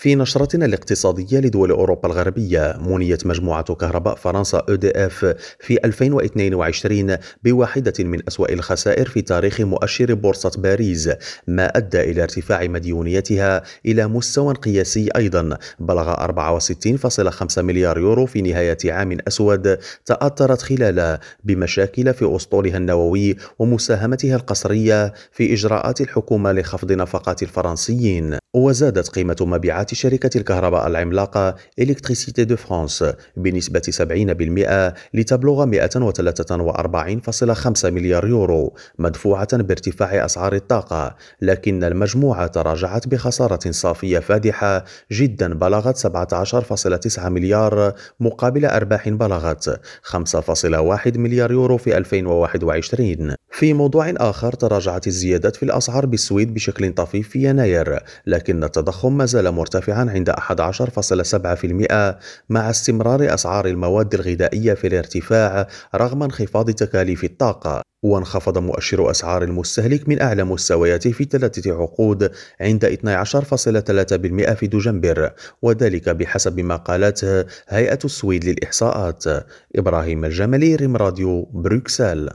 في نشرتنا الاقتصادية لدول أوروبا الغربية منيت مجموعة كهرباء فرنسا EDF في 2022 بواحدة من أسوأ الخسائر في تاريخ مؤشر بورصة باريس ما أدى إلى ارتفاع مديونيتها إلى مستوى قياسي أيضا بلغ 64.5 مليار يورو في نهاية عام أسود تأثرت خلاله بمشاكل في أسطولها النووي ومساهمتها القسرية في إجراءات الحكومة لخفض نفقات الفرنسيين. وزادت قيمة مبيعات شركة الكهرباء العملاقة إلكتريسيتي دو فرانس بنسبة 70% لتبلغ 143.5 مليار يورو مدفوعة بارتفاع أسعار الطاقة لكن المجموعة تراجعت بخسارة صافية فادحة جدا بلغت 17.9 مليار مقابل أرباح بلغت 5.1 مليار يورو في 2021 في موضوع آخر تراجعت الزيادات في الأسعار بالسويد بشكل طفيف في يناير لكن التضخم ما زال مرتفعا عند 11.7% مع استمرار أسعار المواد الغذائية في الارتفاع رغم انخفاض تكاليف الطاقة. وانخفض مؤشر أسعار المستهلك من أعلى مستوياته في ثلاثة عقود عند 12.3% في دجنبر وذلك بحسب ما قالته هيئة السويد للإحصاءات. إبراهيم الجملي ريم راديو بروكسل.